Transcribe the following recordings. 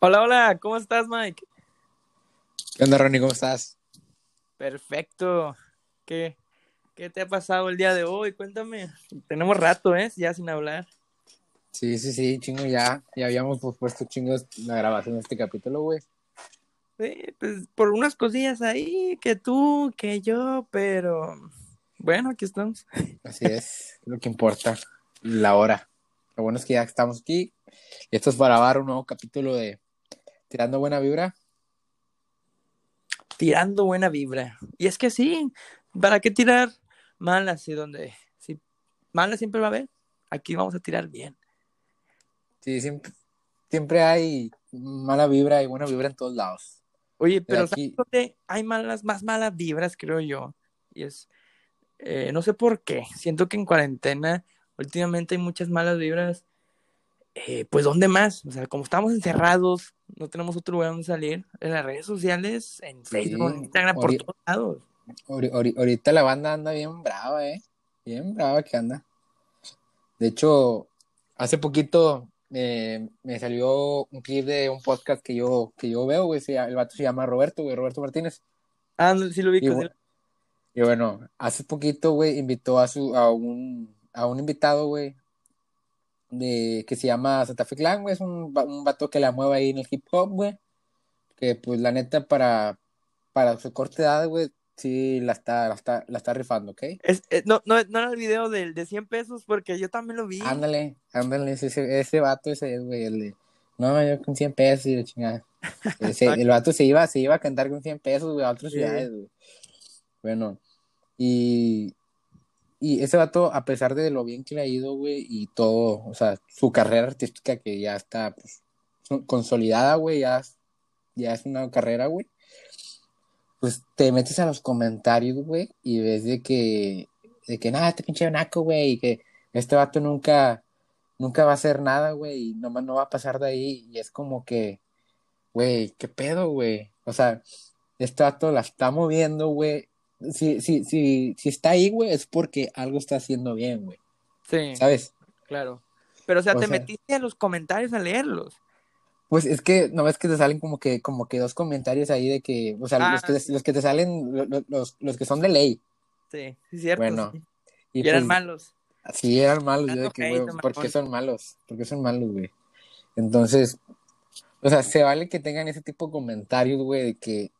Hola, hola, ¿cómo estás, Mike? ¿Qué onda, Ronnie? ¿Cómo estás? Perfecto. ¿Qué, qué te ha pasado el día de hoy? Cuéntame. Tenemos rato, ¿eh? Ya sin hablar. Sí, sí, sí, chingo, ya. Ya habíamos puesto chingos la grabación de este capítulo, güey. Sí, pues por unas cosillas ahí, que tú, que yo, pero bueno, aquí estamos. Así es, lo que importa, la hora. Lo bueno es que ya estamos aquí. Y esto es para grabar un nuevo capítulo de Tirando Buena Vibra. Tirando buena vibra. Y es que sí, ¿para qué tirar malas y donde si malas siempre va a haber? Aquí vamos a tirar bien. Sí, siempre, siempre hay mala vibra y buena vibra en todos lados. Oye, pero aquí- ¿sabes dónde hay malas, más malas vibras, creo yo? Y es, eh, no sé por qué, siento que en cuarentena últimamente hay muchas malas vibras. Eh, pues, ¿dónde más? O sea, como estamos encerrados, no tenemos otro lugar donde salir, en las redes sociales, en Facebook, en Instagram, por todos lados. Ahori- ahori- Ahorita la banda anda bien brava, eh. Bien brava que anda. De hecho, hace poquito eh, me salió un clip de un podcast que yo, que yo veo, güey. El vato se llama Roberto, güey, Roberto Martínez. Ah, no, sí lo vi. Y, bu- y bueno, hace poquito, güey, invitó a su, a un, a un invitado, güey, de, que se llama Santa Fe Clan, güey. Es un, un vato que la mueve ahí en el hip hop, güey. Que pues la neta para, para su corta edad, güey, sí la está, la está, la está rifando, ¿ok? Es, eh, no, no, no era el video del de 100 pesos, porque yo también lo vi. Ándale, ándale, ese, ese, ese vato ese es, güey, el de, no, yo con 100 pesos y la chingada. Ese- el vato se iba, se iba a cantar con 100 pesos, güey, a otras Sí. ciudades, güey. Bueno, y, y ese vato, a pesar de lo bien que le ha ido, güey, y todo, o sea, su carrera artística que ya está, pues, so- consolidada, güey, ya, ya es una carrera, güey, pues te metes a los comentarios, güey, y ves de que, de que, nada, este pinche naco, güey, y que este vato nunca, nunca va a hacer nada, güey, y nomás no va a pasar de ahí, y es como que, güey, ¿qué pedo, güey? O sea, este vato la está moviendo, güey. Si, si, si, si está ahí, güey, es porque algo está haciendo bien, güey. Sí, ¿Sabes? claro. Pero, o sea, O te sea- metiste a los comentarios a leerlos. Pues es que no ves que te salen como que, como que dos comentarios ahí de que, o sea, Ah, los que, los que te salen, lo- lo- los, los que son de ley. Sí, sí, cierto. Bueno, sí. Y, Y eran pues, malos. Sí, eran malos, yo de que, güey, ¿por qué son malos? ¿Por qué son malos, güey? Entonces, o sea, se vale que tengan ese tipo de comentarios, güey, de que,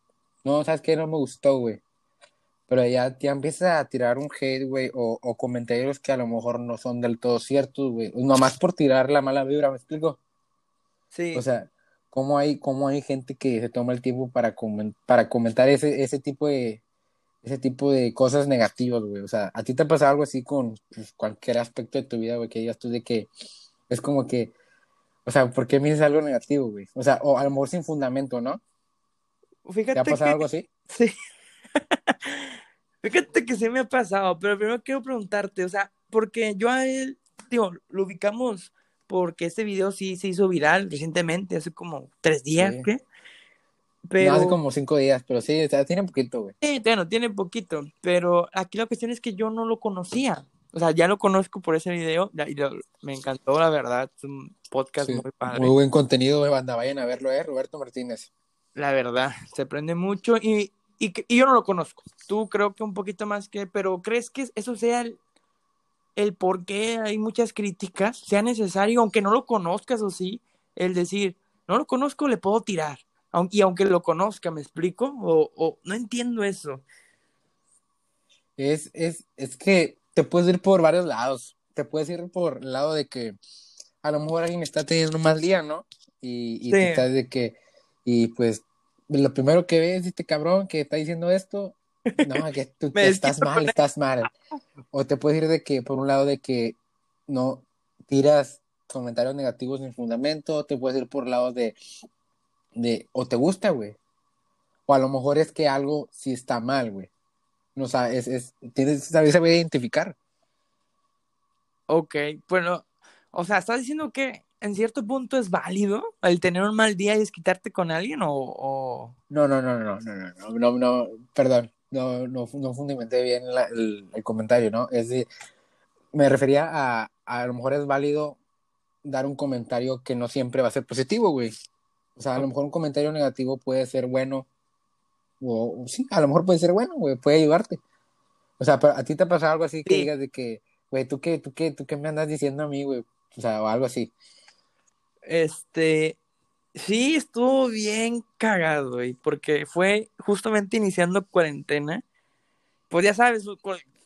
no, ¿sabes qué? No me gustó, güey. Pero ya, ya empiezas a tirar un hate, güey, o, o comentarios que a lo mejor no son del todo ciertos, güey. Nomás por tirar la mala vibra, ¿me explico? Sí. O sea, ¿cómo hay, cómo hay gente que se toma el tiempo para, comen- para comentar ese, ese tipo de ese tipo de cosas negativas, güey? O sea, ¿a ti te ha pasado algo así con pues, cualquier aspecto de tu vida, güey, que digas tú de que es como que, o sea, ¿por qué me dices algo negativo, güey? O sea, o a lo mejor sin fundamento, ¿no? ¿Te Fíjate ha pasado que, algo así? sí. Fíjate que sí me ha pasado, pero primero quiero preguntarte, o sea, porque yo a él, digo, lo ubicamos porque este video sí se hizo viral recientemente, hace como tres días, Sí. ¿qué? No, Pero, hace como cinco días, pero sí, o sea, tiene poquito, güey. sí, bueno, tiene poquito, pero aquí la cuestión es que yo no lo conocía, o sea, ya lo conozco por ese video, y lo- me encantó, la verdad, es un podcast Sí, muy padre. Muy buen contenido, güey, banda, vayan a verlo, eh, Roberto Martínez. La verdad, se aprende mucho y, y, y yo no lo conozco. Tú creo que un poquito más que, pero ¿crees que eso sea el, el por qué hay muchas críticas? Sea necesario, aunque no lo conozcas o sí, el decir, no lo conozco, le puedo tirar. Y aunque lo conozca, ¿me explico? O, o no entiendo eso. Es, es, es que te puedes ir por varios lados. Te puedes ir por el lado de que a lo mejor alguien está teniendo un mal día, ¿no? Y, y Sí. de que, y pues lo primero que ves, este cabrón que está diciendo esto, no, que tú que estás mal, estás mal. O te puedes ir de que, por un lado, de que no tiras comentarios negativos sin fundamento, te puedes ir por el lado de, de o te gusta, güey. O a lo mejor es que algo sí está mal, güey. No, o sea, es, es, tienes saber, saber identificar. Ok, bueno, o sea, ¿estás diciendo que en cierto punto es válido el tener un mal día y desquitarte con alguien o... o... No, no, no, no, no, no, no, no, no, perdón, no, no, no fundamenté bien la- el, el comentario, ¿no? Es de, me refería a, a lo mejor es válido dar un comentario que no siempre va a ser positivo, güey. O sea, a lo mejor un comentario negativo puede ser bueno, o, sí, a lo mejor puede ser bueno, güey, puede ayudarte. O sea, a ti te ha pasado algo así que digas de que, güey, ¿tú qué, tú qué, tú qué me andas diciendo a mí, güey? O sea, o algo así. Este, sí, estuvo bien cagado, güey, porque fue justamente iniciando cuarentena. Pues ya sabes,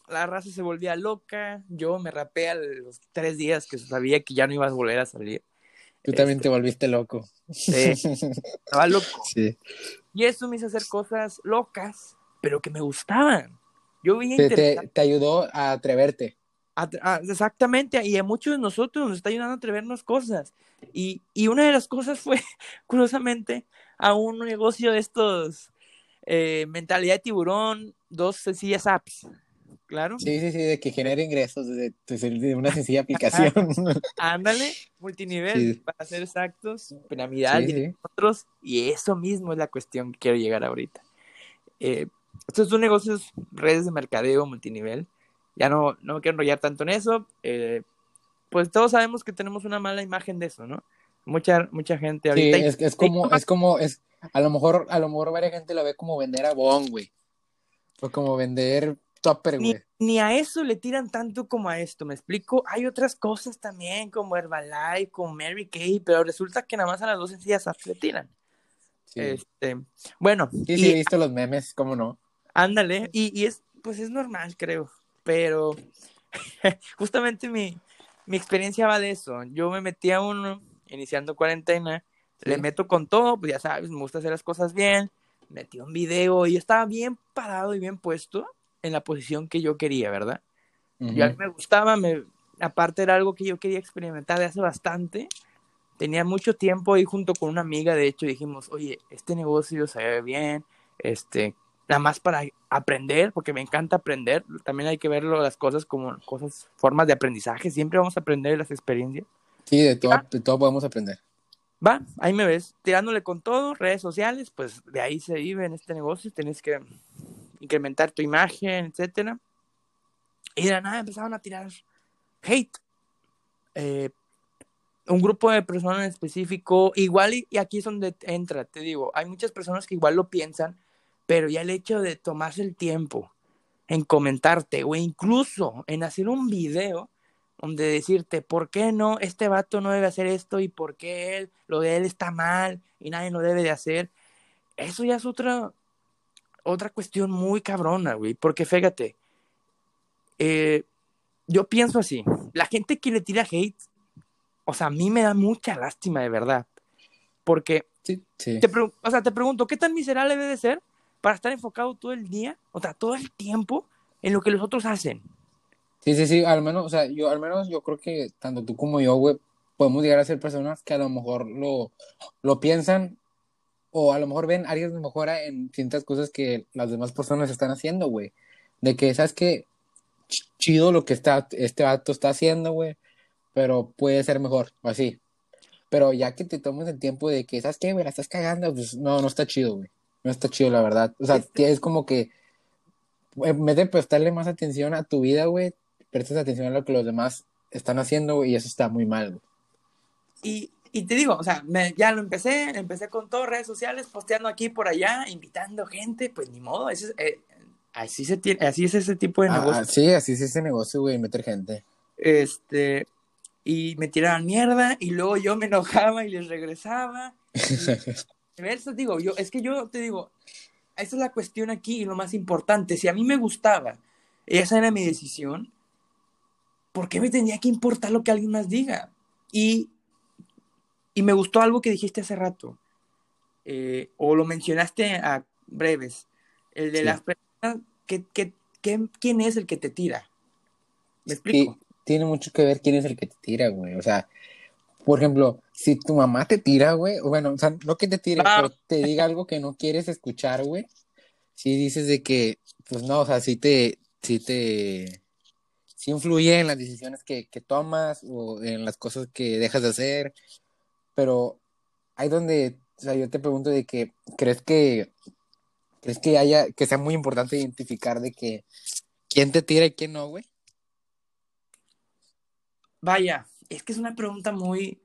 la raza se volvía loca, yo me rapé a los tres días que sabía que ya no ibas a volver a salir. Tú también te este, volviste loco. Sí, estaba loco. Sí. Y eso me hizo hacer cosas locas, pero que me gustaban. Yo vi te, te, ayudó a atreverte. Exactamente, y a muchos de nosotros nos está ayudando a atrevernos cosas. Y, y una de las cosas fue, curiosamente, a un negocio de estos, eh, mentalidad de tiburón, dos sencillas apps claro. Sí, sí, sí, de que genere ingresos de, una sencilla aplicación. Ándale, multinivel, para ser exactos, piramidal y otros, y eso mismo es la cuestión que quiero llegar ahorita. Eh, estos son negocios, redes de mercadeo multinivel. Ya no, no me quiero enrollar tanto en eso. Eh, pues todos sabemos que tenemos una mala imagen de eso, ¿no? Mucha, mucha gente ahorita. Sí, es, es como, es como, es, a lo mejor, a lo mejor varias gente lo ve como vender a Bon, güey. O como vender ni, a eso le tiran tanto como a esto, ¿me explico? Hay otras cosas también, como Herbalife, como Mary Kay, pero resulta que nada más a las dos sencillas le tiran. Este, bueno. Sí, sí, he visto los memes, ¿cómo no? Ándale, y, es, pues es normal, creo, pero justamente mi, mi experiencia va de eso. Yo me metí a uno, iniciando cuarentena, le meto con todo, pues ya sabes, me gusta hacer las cosas bien, metí un video y estaba bien parado y bien puesto en la posición que yo quería, ¿verdad? Y a mí me gustaba, me, aparte era algo que yo quería experimentar de hace bastante. Tenía mucho tiempo ahí junto con una amiga, de hecho dijimos, oye, este negocio se ve bien, este, nada más para aprender, porque me encanta aprender, también hay que verlo las cosas como cosas, formas de aprendizaje, siempre vamos a aprender de las experiencias. Sí, de todo, de todo podemos aprender. Va, ahí me ves, tirándole con todo, redes sociales, pues de ahí se vive en este negocio, tenés que incrementar tu imagen, etcétera. Y de nada empezaron a tirar hate. Eh, un grupo de personas en específico, igual, y, aquí es donde entra, te digo, hay muchas personas que igual lo piensan, pero ya el hecho de tomarse el tiempo en comentarte o incluso en hacer un video donde decirte, ¿por qué no? Este vato no debe hacer esto y por qué él, lo de él está mal y nadie lo debe de hacer. Eso ya es otra, otra cuestión muy cabrona, güey, porque fíjate, eh, yo pienso así, la gente que le tira hate, o sea, a mí me da mucha lástima de verdad, porque, sí, Te o sea, te pregunto, ¿qué tan miserable debe de ser para estar enfocado todo el día, o sea, todo el tiempo en lo que los otros hacen? Sí, sí, sí, al menos, o sea, yo al menos yo creo que tanto tú como yo, güey, podemos llegar a ser personas que a lo mejor lo, lo piensan o a lo mejor ven áreas de mejora en ciertas cosas que las demás personas están haciendo, güey. De que, ¿sabes qué? Chido lo que está, este vato está haciendo, güey, pero puede ser mejor, o así. Pero ya que te tomes el tiempo de que, ¿sabes qué, güey? La estás cagando, pues no, no está chido, güey. No está chido, la verdad. O sea, este es como que, en vez de prestarle más atención a tu vida, güey, prestas atención a lo que los demás están haciendo, güey, y eso está muy mal, güey. Y, y te digo, o sea, ya lo empecé, empecé con todas redes sociales, posteando aquí por allá, invitando gente, pues ni modo, eh, así, se tiene, así es ese tipo de ah, negocio. sí, así es ese negocio, güey, meter gente. Este, y me tiraban mierda, y luego yo me enojaba y les regresaba. Digo, yo, es que yo te digo, esa es la cuestión aquí y lo más importante, si a mí me gustaba, esa era mi decisión, ¿por qué me tenía que importar lo que alguien más diga? Y y me gustó algo que dijiste hace rato, eh, o lo mencionaste a breves, el de las personas, que, ¿quién es el que te tira? ¿Me explico? tiene mucho que ver quién es el que te tira, güey. O sea, por ejemplo, si tu mamá te tira, güey, bueno, o sea, no que te tire, ah. pero te diga algo que no quieres escuchar, güey. Si dices de que, pues no, o sea, si te, si te, si influye en las decisiones que, que tomas o en las cosas que dejas de hacer pero hay donde, o sea, yo te pregunto de que, ¿crees que, crees que haya, que sea muy importante identificar de que quién te tira y quién no, güey? Vaya, es que es una pregunta muy,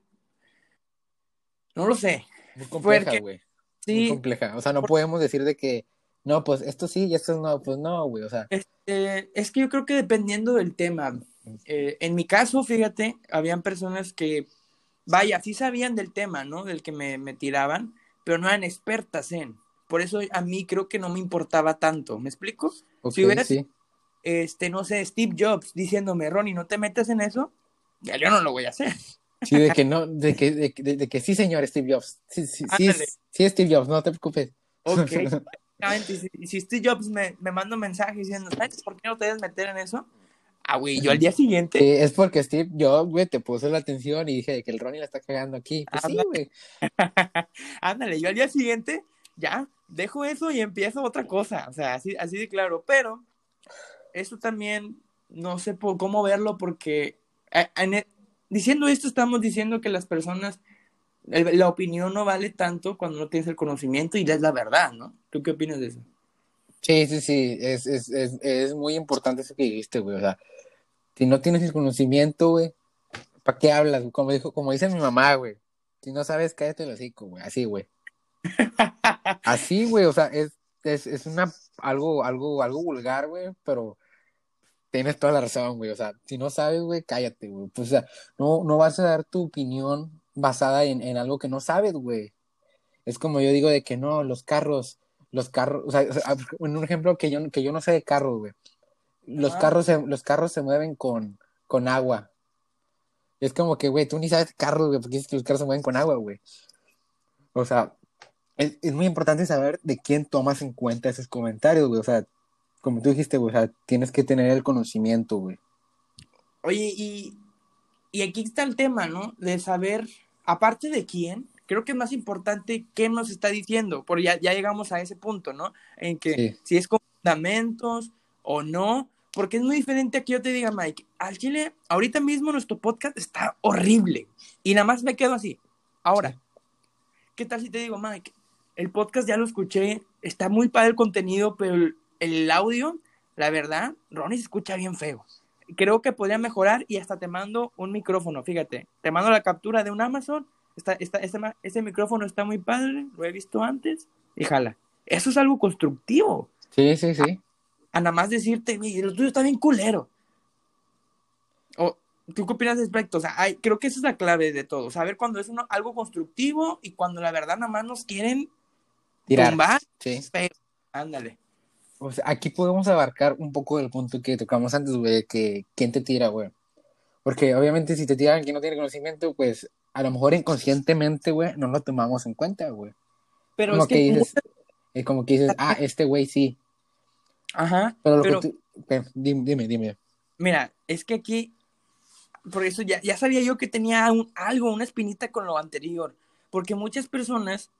no lo sé, Muy compleja, Porque- güey. Sí, Muy compleja. O sea, no podemos decir de que, no, pues esto sí y esto no, pues no, güey. O sea, Este, es que yo creo que dependiendo del tema, eh, en mi caso, fíjate, habían personas que, vaya, sí sabían del tema, ¿no? Del que me, me tiraban, pero no eran expertas en. Por eso a mí creo que no me importaba tanto, ¿me explico? Si hubieras- sí. Este, no sé, Steve Jobs diciéndome, Ronnie, no te metas en eso, ya yo no lo voy a hacer. Sí, de que no, de que, de, que- de que sí, señor Steve Jobs. Sí, sí, sí, sí, Steve Jobs, no te preocupes. Ok, y si, si Steve Jobs me, me manda un mensaje diciendo, ¿sabes por qué no te debes meter en eso? Ah, güey, yo al día siguiente, Sí, es porque Steve Jobs, güey, te puso la atención y dije de que el Ronnie la está cagando aquí. Pues sí, Ándale. güey. ándale, yo al día siguiente ya dejo eso y empiezo otra cosa, o sea, así, así de claro, pero eso también no sé por cómo verlo porque en diciendo esto estamos diciendo que las personas, el- la opinión no vale tanto cuando no tienes el conocimiento y es la verdad, ¿no? ¿Tú qué opinas de eso? Sí, sí, sí, es, es, es, es muy importante eso que dijiste, güey. O sea, si no tienes el conocimiento, güey, ¿para qué hablas? Como dijo, como dice mi mamá, güey. Si no sabes, cállate el hocico, güey. Así, güey. Así, güey, o sea, es, es, es una, algo, algo, algo vulgar, güey, pero tienes toda la razón, güey. O sea, si no sabes, güey, cállate, güey. Pues, o sea, no, no vas a dar tu opinión basada en, en algo que no sabes, güey. Es como yo digo de que no, los carros, los carros, o sea, un ejemplo que yo, que yo no sé de carros, güey. Los carros se, los carros se mueven con, con agua. Es como que, güey, tú ni sabes carros, güey, porque dices que los carros se mueven con agua, güey. O sea, es, es muy importante saber de quién tomas en cuenta esos comentarios, güey. O sea, como tú dijiste, güey, o sea, tienes que tener el conocimiento, güey. Oye, y, y aquí está el tema, ¿no? De saber, aparte de quién, creo que es más importante qué nos está diciendo, porque ya, ya llegamos a ese punto, ¿no? En que Sí. si es con fundamentos o no, porque es muy diferente a que yo te diga, Mike, al chile, ahorita mismo nuestro podcast está horrible, y nada más me quedo así. Ahora, ¿qué tal si te digo, Mike, el podcast ya lo escuché, está muy padre el contenido, pero el, el audio, la verdad, Ronnie se escucha bien feo creo que podría mejorar y hasta te mando un micrófono, fíjate, te mando la captura de un Amazon, está, está, este, ma- este micrófono está muy padre, lo he visto antes, y jala. Eso es algo constructivo, Sí, sí, sí. a nada más decirte, "Oye, lo tuyo está bien culero. O, ¿tú qué opinas al respecto? O sea, hay- creo que esa es la clave de todo, saber cuando es uno, algo constructivo y cuando la verdad nada más nos quieren Tirar. tumbar, Sí. feo. Ándale. O sea, aquí podemos abarcar un poco del punto que tocamos antes, güey, de que quién te tira, güey. Porque obviamente si te tiran quien no tiene conocimiento, pues a lo mejor inconscientemente, güey, no lo tomamos en cuenta, güey. Pero Como es que que, dices, es como que dices, ah, este güey sí. ajá, Pero lo pero- que tú, eh, dime, dime, dime. Mira, es que aquí, por eso ya, ya sabía yo que tenía un, algo, una espinita con lo anterior, porque muchas personas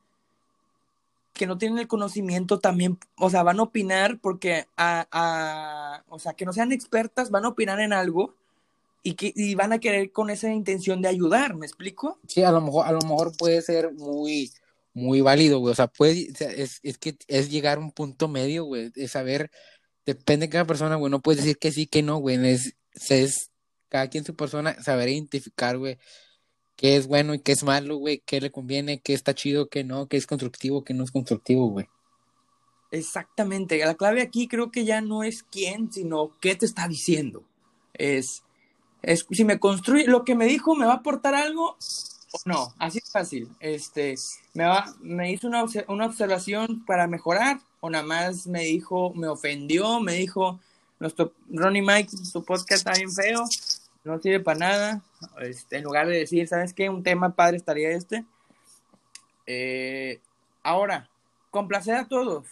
que no tienen el conocimiento también, o sea, van a opinar porque, a, a- o sea, que no sean expertas, van a opinar en algo y, que, y van a querer con esa intención de ayudar, ¿me explico? Sí, a lo mejor, a lo mejor puede ser muy, muy válido, güey. O sea, puede, es, es que es llegar a un punto medio, güey. Es saber, depende de cada persona, güey. No puedes decir que sí, que no, güey. Es, es cada quien su persona, saber identificar, güey, qué es bueno y qué es malo, güey, qué le conviene, qué está chido, qué no, qué es constructivo, qué no es constructivo, güey. Exactamente, la clave aquí creo que ya no es quién, sino qué te está diciendo. Es, es si me construye, lo que me dijo, ¿me va a aportar algo o no? Así es fácil. Este, me va, me hizo una, una observación para mejorar, o nada más me dijo, me ofendió, me dijo, nuestro Ronnie Mike, tu podcast está bien feo, no sirve para nada. Este, en lugar de decir, ¿sabes qué? Un tema padre estaría este. Eh, ahora, complacer a todos.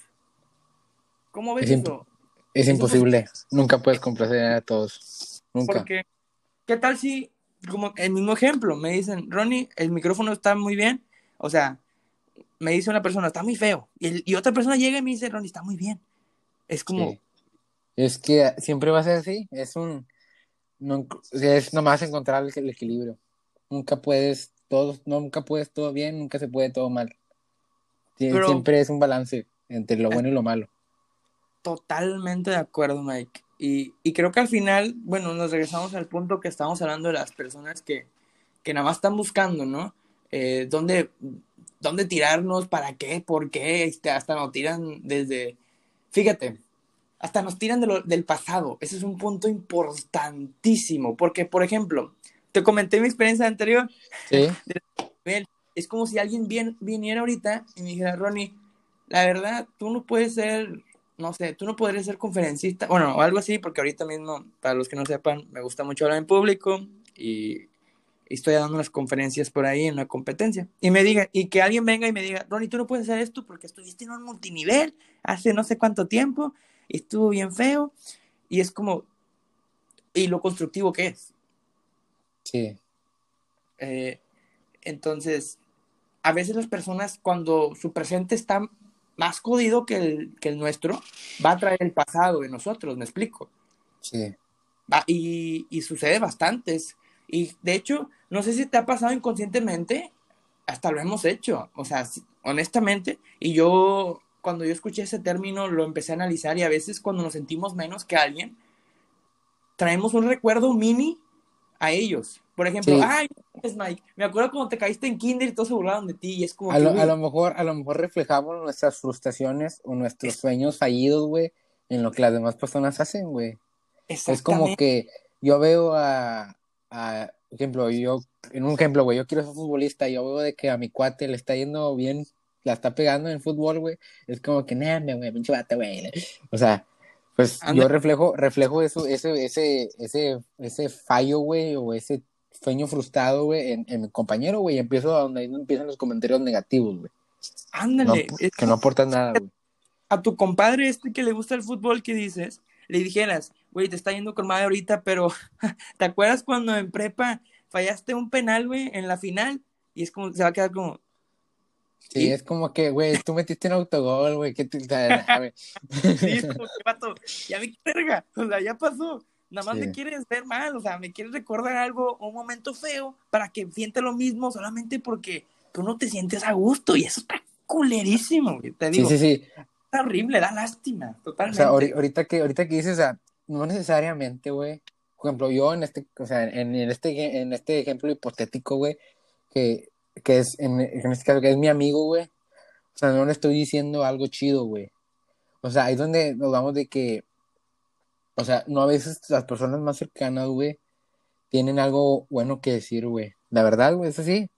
¿Cómo ves Es eso? Es Eso imposible. Nunca puedes complacer a todos. Nunca. Porque, ¿qué tal si, como el mismo ejemplo, me dicen, Ronnie, el micrófono está muy bien? O sea, me dice una persona, está muy feo. Y, el- y otra persona llega y me dice, Ronnie, está muy bien. Es como, Sí. Es que siempre va a ser así. Es un. No, es nomás encontrar el, el equilibrio. Nunca puedes todo, nunca puedes todo bien, nunca se puede todo mal. Sie- Pero- Siempre es un balance entre lo bueno y lo malo. totalmente de acuerdo, Mike. Y, y creo que al final, bueno, nos regresamos al punto que estábamos hablando de las personas que, que nada más están buscando, ¿no? Eh, dónde dónde tirarnos, para qué, por qué, este, hasta nos tiran desde, fíjate, hasta nos tiran de lo, del pasado. Ese es un punto importantísimo, porque, por ejemplo, te comenté mi experiencia anterior. Sí. Es como si alguien bien, viniera ahorita y me dijera, Ronnie, la verdad, tú no puedes ser, no sé, tú no podrías ser conferencista, bueno, o algo así, porque ahorita mismo, para los que no sepan, me gusta mucho hablar en público y estoy dando unas conferencias por ahí en una competencia. Y me diga, y que alguien venga y me diga, Ronnie, tú no puedes hacer esto porque estuviste en un multinivel hace no sé cuánto tiempo y estuvo bien feo. Y es como, y lo constructivo que es. Sí. Eh, entonces, a veces las personas, cuando su presente está más jodido que el, que el nuestro, va a traer el pasado de nosotros, ¿me explico? Sí. Va, y, y sucede bastantes. Y de hecho, no sé si te ha pasado inconscientemente, hasta lo hemos hecho, o sea, honestamente, y yo cuando yo escuché ese término lo empecé a analizar y a veces cuando nos sentimos menos que alguien, traemos un recuerdo mini a ellos. Por ejemplo, Sí. ay, es Mike, me acuerdo cuando te caíste en kinder y todos se burlaron de ti y es como A que, lo, a lo mejor, a lo mejor reflejamos nuestras frustraciones o nuestros sueños fallidos, güey, en lo que las demás personas hacen, güey. Es como que yo veo a, a, por ejemplo, yo, en un ejemplo, güey, yo quiero ser futbolista, yo veo de que a mi cuate le está yendo bien, la está pegando en fútbol, güey, es como que, nah, me, güey, pinche vato, güey. O sea, pues Anda. yo reflejo, reflejo eso, ese, ese, ese, ese fallo, güey, o ese sueño frustrado, güey, en, en mi compañero, güey, y empiezo a donde empiezan los comentarios negativos, güey. No, ándale, es que no aportan nada, güey. a tu compadre este que le gusta el fútbol, ¿qué dices? Le dijeras, güey, te está yendo con madre ahorita, pero ¿te acuerdas cuando en prepa fallaste un penal, güey, en la final? Y es como, se va a quedar como, Sí, ¿Sí? es como que, güey, tú metiste un autogol, güey, que te, o sea, sí, es como que, vato, ya me verga, o sea, ya pasó. Nada más Sí. me quieres ver mal, o sea, me quieres recordar algo, un momento feo, para que siente lo mismo solamente porque tú no te sientes a gusto. Y eso está culerísimo, güey, te Sí, digo, sí, sí. está horrible, da lástima, O totalmente. sea, ahori- ahorita que, ahorita que dices, o sea, no necesariamente, güey. Por ejemplo, yo en este, o sea, en, en este, en este ejemplo hipotético, güey, que, que es, en, en este caso, que es mi amigo, güey. O sea, no le estoy diciendo algo chido, güey. O sea, ahí es donde nos vamos de que, o sea, no a veces las personas más cercanas, güey, tienen algo bueno que decir, güey. La verdad, güey, es así.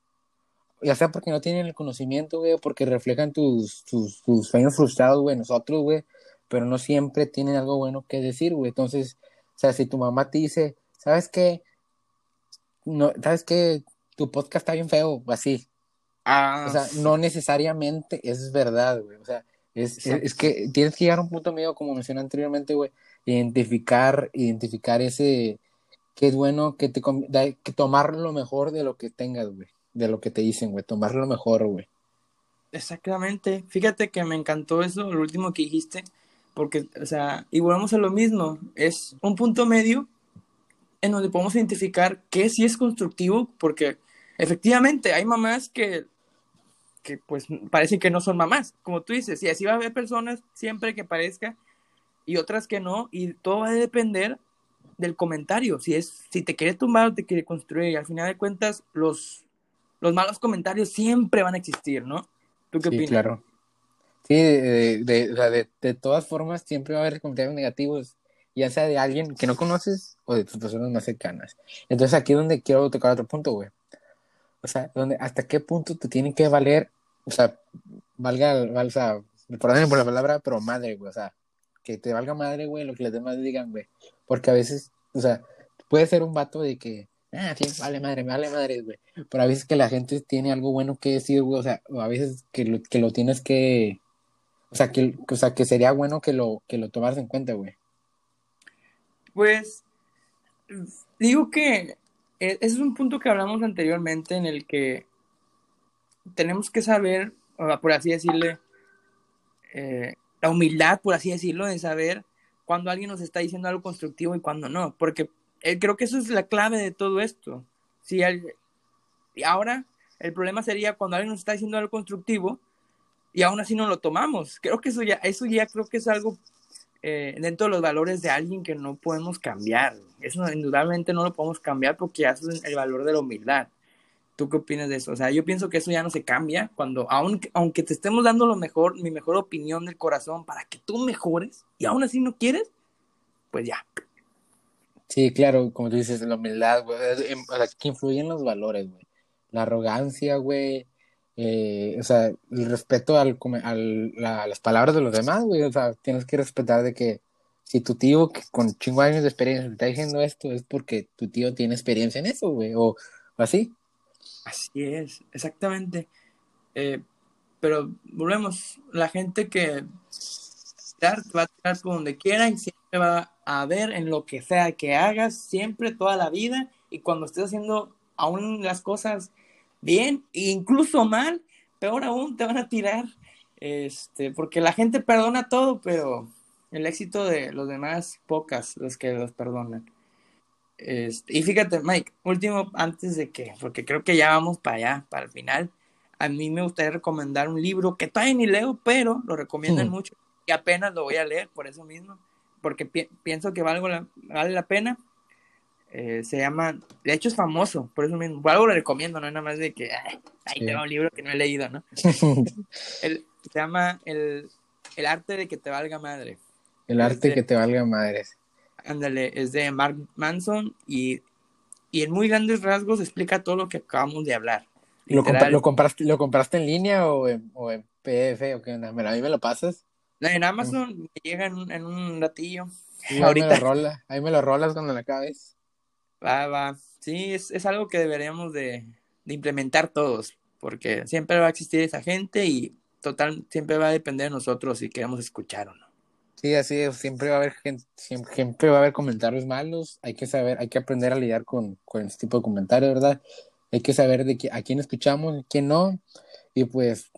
Ya sea porque no tienen el conocimiento, güey, o porque reflejan tus, tus, tus sueños frustrados, güey, nosotros, güey, pero no siempre tienen algo bueno que decir, güey. Entonces, o sea, si tu mamá te dice, ¿sabes qué? No, ¿sabes qué? Tu podcast está bien feo, así. Ah, O sea, no necesariamente es verdad, güey. O sea, es, es, es que tienes que llegar a un punto medio, como mencioné anteriormente, güey, identificar, identificar ese que es bueno que te que tomar lo mejor de lo que tengas, güey, de lo que te dicen, güey, tomar lo mejor, güey. Exactamente. Fíjate que me encantó eso, lo último que dijiste, porque, o sea, y volvemos a lo mismo, es un punto medio en donde podemos identificar qué sí es constructivo, porque efectivamente hay mamás que, que pues parece que no son mamás, como tú dices, y así va a haber personas siempre que parezca y otras que no, y todo va a depender del comentario, si es, si te quiere tumbar o te quiere construir, y al final de cuentas, los, los malos comentarios siempre van a existir, ¿no? ¿Tú qué Sí, opinas? claro. Sí, de, de, de, de todas formas siempre va a haber comentarios negativos, ya sea de alguien que no conoces o de tus personas más cercanas. Entonces aquí es donde quiero tocar otro punto, güey. O sea, donde hasta qué punto te tiene que valer, o sea, valga, val- o sea, perdónenme por la palabra, pero madre, güey, o sea, que te valga madre, güey, lo que los demás digan, güey. Porque a veces, o sea, puede ser un vato de que, ah, sí, vale madre, vale madre, güey. Pero a veces que la gente tiene algo bueno que decir, güey, o sea, o a veces que lo, que lo tienes que, o sea, que, o sea, que sería bueno que lo, que lo tomaras en cuenta, güey. Pues digo que ese es un punto que hablamos anteriormente en el que tenemos que saber, por así decirle, eh, la humildad, por así decirlo, de saber cuando alguien nos está diciendo algo constructivo y cuando no, porque eh, creo que eso es la clave de todo esto. Si y ahora el problema sería cuando alguien nos está diciendo algo constructivo y aún así no lo tomamos. Creo que eso ya, eso ya creo que es algo eh, dentro de los valores de alguien que no podemos cambiar. Eso indudablemente no lo podemos cambiar porque ya es el valor de la humildad. ¿Tú qué opinas de eso? O sea, yo pienso que eso ya no se cambia cuando, aun, aunque te estemos dando lo mejor, mi mejor opinión del corazón para que tú mejores y aún así no quieres, pues ya. Sí, claro, como tú dices, la humildad, güey, em, o sea, que influyen los valores, güey. La arrogancia, güey, eh, o sea, el respeto al, al a las palabras de los demás, güey, o sea, tienes que respetar de que si tu tío que con chingo años de experiencia te está diciendo esto, es porque tu tío tiene experiencia en eso, güey, o, así. Así es, exactamente. Eh, pero volvemos, la gente que va a tirar por donde quiera y siempre va a ver en lo que sea que hagas, siempre, toda la vida, y cuando estés haciendo aún las cosas bien, incluso mal, peor aún te van a tirar, este, porque la gente perdona todo, pero el éxito de los demás, pocas los que los perdonan. Este, y fíjate, Mike, último, antes de que, porque creo que ya vamos para allá, para el final, a mí me gustaría recomendar un libro que todavía ni leo, pero lo recomiendan mucho y apenas lo voy a leer por eso mismo, porque pienso que vale la, vale la pena. Eh, se llama, de hecho es famoso, por eso mismo, algo lo recomiendo, no nada más de que, ay, tengo un libro que no he leído, ¿no? se llama el, el, arte de que te valga madre. El arte de, que te valga madre. Ándale, es de Mark Manson y, y en muy grandes rasgos explica todo lo que acabamos de hablar. ¿Lo, ¿Lo, compraste, ¿Lo compraste en línea o en, o en PDF o qué onda? ¿A mí me lo pasas? En Amazon me llega en un, en un ratillo. Ahorita. Ahí me, lo rola, ahí me lo rolas cuando la acabes. Va, va. Sí, es, es algo que deberíamos de, de, implementar todos, porque siempre va a existir esa gente y total, siempre va a depender de nosotros si queremos escuchar o no. Sí, así es, siempre va a haber gente, siempre, va a haber comentarios malos, hay que saber, hay que aprender a lidiar con, con este tipo de comentarios, ¿verdad? Hay que saber de a quién escuchamos, a quién no, y pues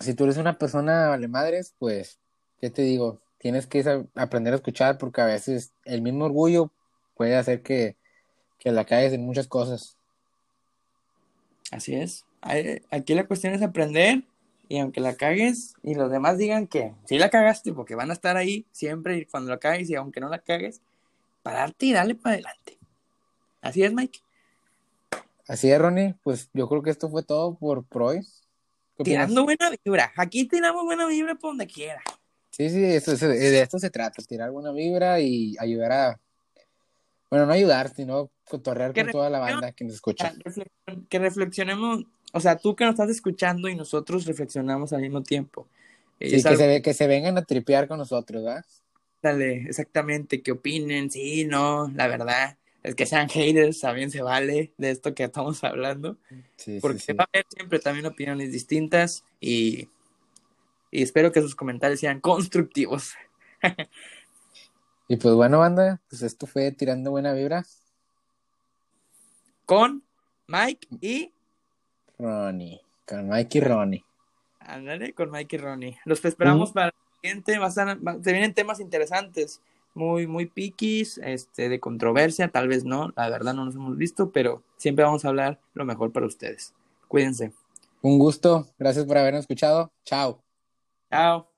si tú eres una persona vale madres, pues, ¿qué te digo? Tienes que aprender a escuchar porque a veces el mismo orgullo puede hacer que, que la caigas en muchas cosas. Así es. Aquí la cuestión es aprender y aunque la cagues y los demás digan que sí la cagaste porque van a estar ahí siempre y cuando la cagues y aunque no la cagues, pararte y darle para adelante. Así es, Mike. Así es, Ronnie. Pues yo creo que esto fue todo por, hoy. Tirando buena vibra. Aquí tiramos buena vibra por donde quiera. Sí, sí, eso, de esto se trata, tirar buena vibra y ayudar a, bueno, no ayudar, sino cotorrear con toda la banda que nos escucha. Que reflexionemos, o sea, tú que nos estás escuchando y nosotros reflexionamos al mismo tiempo. Sí, que, se, que se vengan a tripear con nosotros, ¿verdad? Dale, exactamente, que opinen, sí, no, la verdad es que sean haters también se vale de esto que estamos hablando. porque se va a ver siempre también opiniones distintas y, y espero que sus comentarios sean constructivos. y pues bueno, banda, pues esto fue Tirando Buena Vibra. Con Mike y Ronnie. Con Mike y Ronnie. Ándale, con Mike y Ronnie. Los esperamos para el siguiente. Va a se vienen temas interesantes muy, muy piquis, este, de controversia, tal vez no, la verdad no nos hemos visto, pero siempre vamos a hablar lo mejor para ustedes. Cuídense. Un gusto, gracias por habernos escuchado. Chao. Chao.